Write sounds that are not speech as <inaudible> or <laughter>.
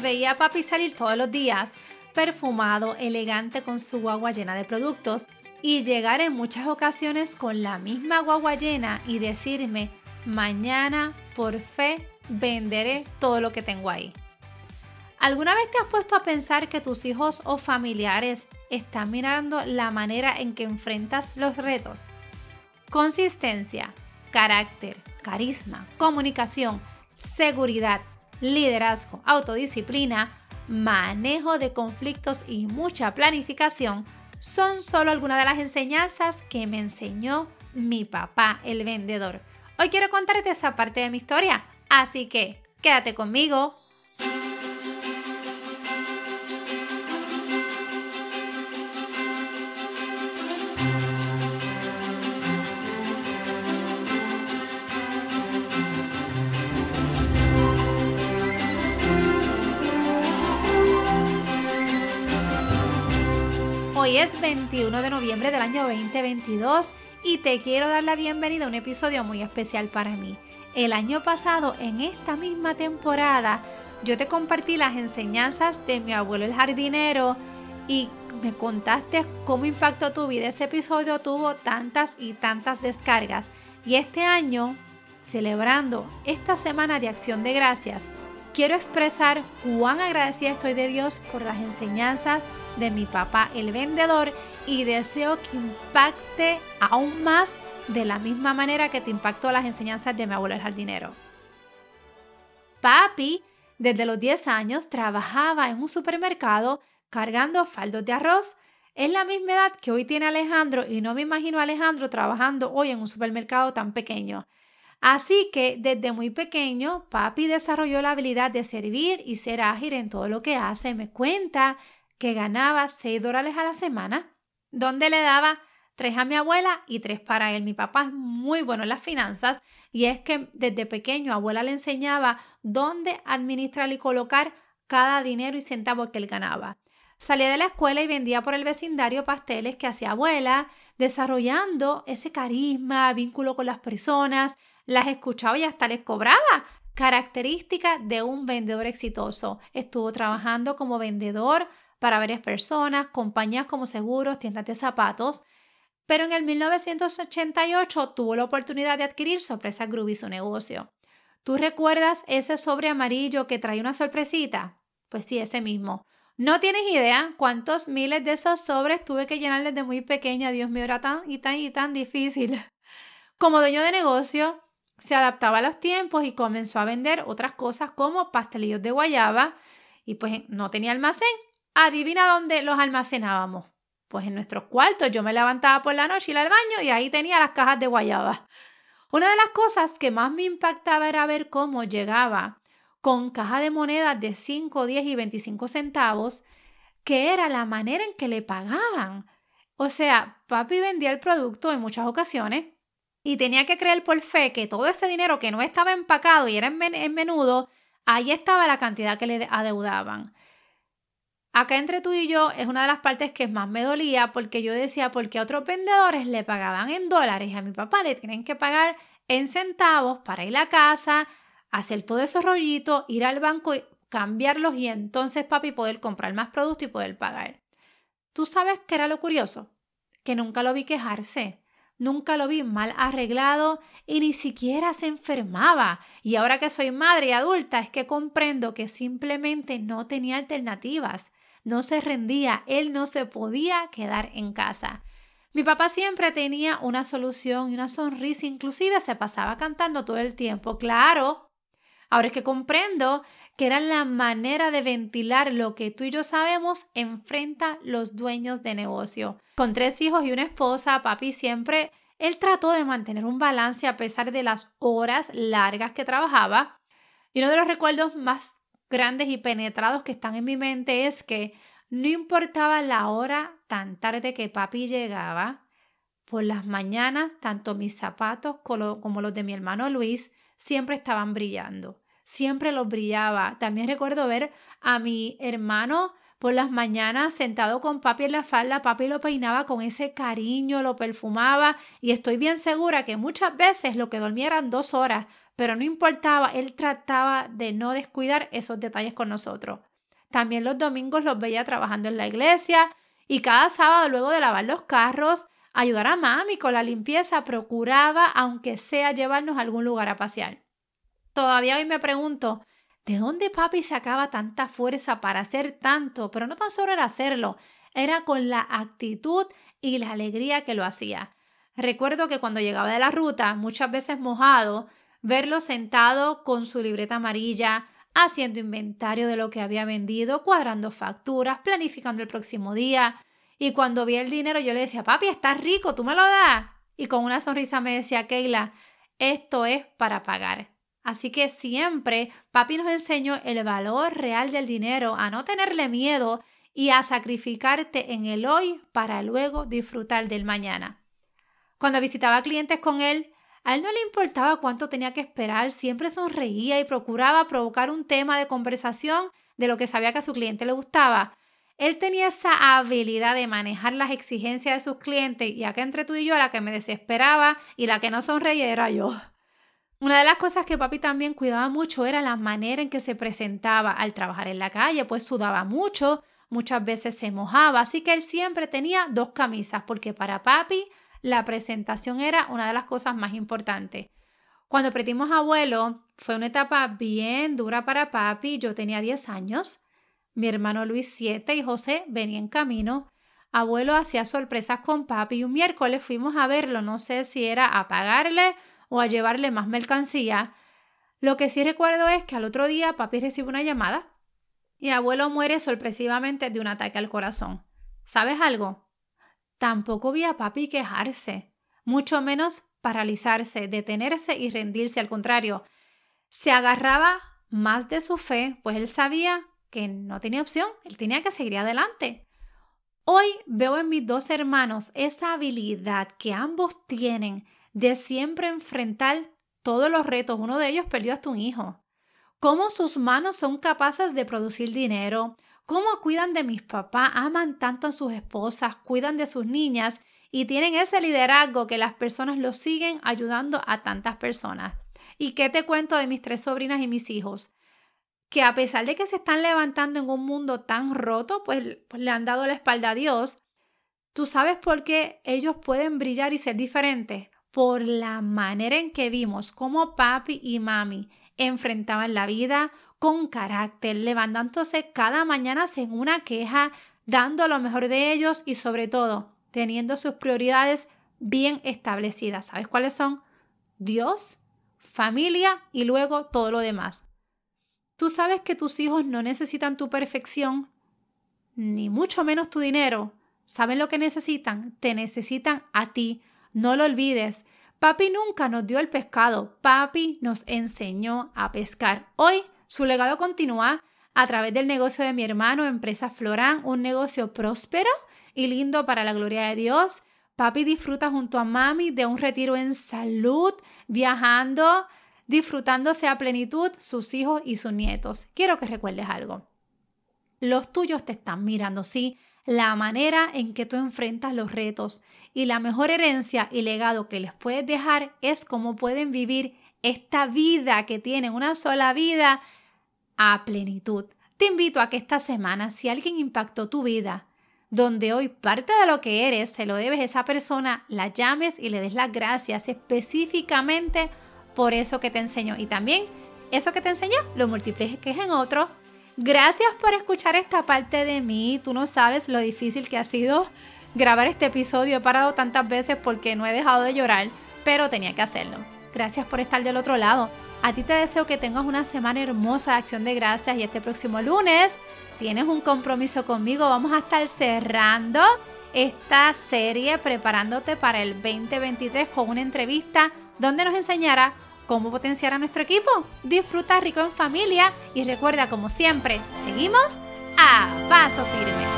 veía a papi salir todos los días, perfumado, elegante con su guagua llena de productos, y llegar en muchas ocasiones con la misma guagua llena y decirme, mañana por fe venderé todo lo que tengo ahí. ¿Alguna vez te has puesto a pensar que tus hijos o familiares están mirando la manera en que enfrentas los retos? Consistencia, carácter, carisma, comunicación, seguridad, liderazgo, autodisciplina, manejo de conflictos y mucha planificación son solo algunas de las enseñanzas que me enseñó mi papá, el vendedor. Hoy quiero contarte esa parte de mi historia, así que quédate conmigo. Hoy es 21 de noviembre del año 2022 y te quiero dar la bienvenida a un episodio muy especial para mí. El año pasado, en esta misma temporada, yo te compartí las enseñanzas de mi abuelo el jardinero y me contaste cómo impactó tu vida. Ese episodio tuvo tantas y tantas descargas. Y este año, celebrando esta semana de acción de gracias, quiero expresar cuán agradecida estoy de Dios por las enseñanzas de mi papá el vendedor y deseo que impacte aún más de la misma manera que te impactó las enseñanzas de mi abuelo el jardinero. Papi, desde los 10 años, trabajaba en un supermercado cargando faldos de arroz. Es la misma edad que hoy tiene Alejandro y no me imagino a Alejandro trabajando hoy en un supermercado tan pequeño. Así que desde muy pequeño, papi desarrolló la habilidad de servir y ser ágil en todo lo que hace. Me cuenta que ganaba 6 dólares a la semana, donde le daba 3 a mi abuela y 3 para él. Mi papá es muy bueno en las finanzas y es que desde pequeño abuela le enseñaba dónde administrar y colocar cada dinero y centavo que él ganaba. Salía de la escuela y vendía por el vecindario pasteles que hacía abuela, desarrollando ese carisma, vínculo con las personas, las escuchaba y hasta les cobraba. Característica de un vendedor exitoso. Estuvo trabajando como vendedor para varias personas, compañías como seguros, tiendas de zapatos, pero en el 1988 tuvo la oportunidad de adquirir Sorpresa Groovy su negocio. ¿Tú recuerdas ese sobre amarillo que trae una sorpresita? Pues sí, ese mismo. No tienes idea cuántos miles de esos sobres tuve que llenar desde muy pequeña. Dios mío, era tan y tan y tan difícil. <laughs> Como dueño de negocio, se adaptaba a los tiempos y comenzó a vender otras cosas como pastelillos de guayaba y pues no tenía almacén, Adivina dónde los almacenábamos. Pues en nuestros cuartos. Yo me levantaba por la noche, iba al baño y ahí tenía las cajas de guayaba. Una de las cosas que más me impactaba era ver cómo llegaba con caja de monedas de 5, 10 y 25 centavos, que era la manera en que le pagaban. O sea, papi vendía el producto en muchas ocasiones y tenía que creer por fe que todo ese dinero que no estaba empacado y era en, en menudo, ahí estaba la cantidad que le adeudaban. Acá entre tú y yo es una de las partes que más me dolía porque yo decía, porque a otros vendedores le pagaban en dólares y a mi papá le tienen que pagar en centavos para ir a casa, hacer todo esos rollitos, ir al banco y cambiarlos y entonces papi poder comprar más producto y poder pagar. ¿Tú sabes qué era lo curioso? Que nunca lo vi quejarse. Nunca lo vi mal arreglado y ni siquiera se enfermaba. Y ahora que soy madre y adulta es que comprendo que simplemente no tenía alternativas no se rendía, él no se podía quedar en casa. Mi papá siempre tenía una solución y una sonrisa, inclusive se pasaba cantando todo el tiempo. Claro, ahora es que comprendo que era la manera de ventilar lo que tú y yo sabemos enfrenta los dueños de negocio. Con tres hijos y una esposa, papi siempre, él trató de mantener un balance a pesar de las horas largas que trabajaba. Y uno de los recuerdos más grandes y penetrados que están en mi mente es que no importaba la hora tan tarde que papi llegaba, por las mañanas tanto mis zapatos como los de mi hermano Luis siempre estaban brillando, siempre los brillaba. También recuerdo ver a mi hermano por las mañanas sentado con papi en la falda, papi lo peinaba con ese cariño, lo perfumaba y estoy bien segura que muchas veces lo que dormía eran dos horas, pero no importaba, él trataba de no descuidar esos detalles con nosotros. También los domingos los veía trabajando en la iglesia y cada sábado luego de lavar los carros, ayudar a mami con la limpieza, procuraba, aunque sea, llevarnos a algún lugar a pasear. Todavía hoy me pregunto, ¿de dónde papi sacaba tanta fuerza para hacer tanto? Pero no tan solo era hacerlo, era con la actitud y la alegría que lo hacía. Recuerdo que cuando llegaba de la ruta, muchas veces mojado, verlo sentado con su libreta amarilla, haciendo inventario de lo que había vendido, cuadrando facturas, planificando el próximo día. Y cuando vi el dinero yo le decía, papi, estás rico, tú me lo das. Y con una sonrisa me decía, Keila, esto es para pagar. Así que siempre papi nos enseñó el valor real del dinero, a no tenerle miedo y a sacrificarte en el hoy para luego disfrutar del mañana. Cuando visitaba clientes con él, a él no le importaba cuánto tenía que esperar, siempre sonreía y procuraba provocar un tema de conversación de lo que sabía que a su cliente le gustaba. Él tenía esa habilidad de manejar las exigencias de sus clientes y acá entre tú y yo la que me desesperaba y la que no sonreía era yo. Una de las cosas que papi también cuidaba mucho era la manera en que se presentaba al trabajar en la calle, pues sudaba mucho, muchas veces se mojaba, así que él siempre tenía dos camisas, porque para papi la presentación era una de las cosas más importantes. Cuando perdimos abuelo, fue una etapa bien dura para papi. Yo tenía 10 años, mi hermano Luis 7 y José venían en camino. Abuelo hacía sorpresas con papi y un miércoles fuimos a verlo. No sé si era a pagarle o a llevarle más mercancía. Lo que sí recuerdo es que al otro día papi recibe una llamada y abuelo muere sorpresivamente de un ataque al corazón. ¿Sabes algo? Tampoco vi a papi quejarse, mucho menos paralizarse, detenerse y rendirse. Al contrario, se agarraba más de su fe, pues él sabía que no tenía opción, él tenía que seguir adelante. Hoy veo en mis dos hermanos esa habilidad que ambos tienen de siempre enfrentar todos los retos. Uno de ellos perdió hasta un hijo. Cómo sus manos son capaces de producir dinero, cómo cuidan de mis papás, aman tanto a sus esposas, cuidan de sus niñas y tienen ese liderazgo que las personas lo siguen ayudando a tantas personas. ¿Y qué te cuento de mis tres sobrinas y mis hijos? Que a pesar de que se están levantando en un mundo tan roto, pues, pues le han dado la espalda a Dios. ¿Tú sabes por qué ellos pueden brillar y ser diferentes? Por la manera en que vimos cómo papi y mami enfrentaban la vida, con carácter, levantándose cada mañana sin una queja, dando lo mejor de ellos y sobre todo teniendo sus prioridades bien establecidas. ¿Sabes cuáles son? Dios, familia y luego todo lo demás. Tú sabes que tus hijos no necesitan tu perfección, ni mucho menos tu dinero. ¿Saben lo que necesitan? Te necesitan a ti. No lo olvides. Papi nunca nos dio el pescado. Papi nos enseñó a pescar. Hoy su legado continúa a través del negocio de mi hermano, Empresa Florán, un negocio próspero y lindo para la gloria de Dios. Papi disfruta junto a mami de un retiro en salud, viajando, disfrutándose a plenitud sus hijos y sus nietos. Quiero que recuerdes algo. Los tuyos te están mirando, sí, la manera en que tú enfrentas los retos y la mejor herencia y legado que les puedes dejar es cómo pueden vivir esta vida que tienen, una sola vida a plenitud. Te invito a que esta semana, si alguien impactó tu vida, donde hoy parte de lo que eres se lo debes a esa persona, la llames y le des las gracias específicamente por eso que te enseñó. Y también eso que te enseñó lo multipliques en otro. Gracias por escuchar esta parte de mí. Tú no sabes lo difícil que ha sido grabar este episodio. He parado tantas veces porque no he dejado de llorar, pero tenía que hacerlo. Gracias por estar del otro lado. A ti te deseo que tengas una semana hermosa de acción de gracias y este próximo lunes tienes un compromiso conmigo. Vamos a estar cerrando esta serie preparándote para el 2023 con una entrevista donde nos enseñará cómo potenciar a nuestro equipo. Disfruta rico en familia y recuerda como siempre, seguimos a paso firme.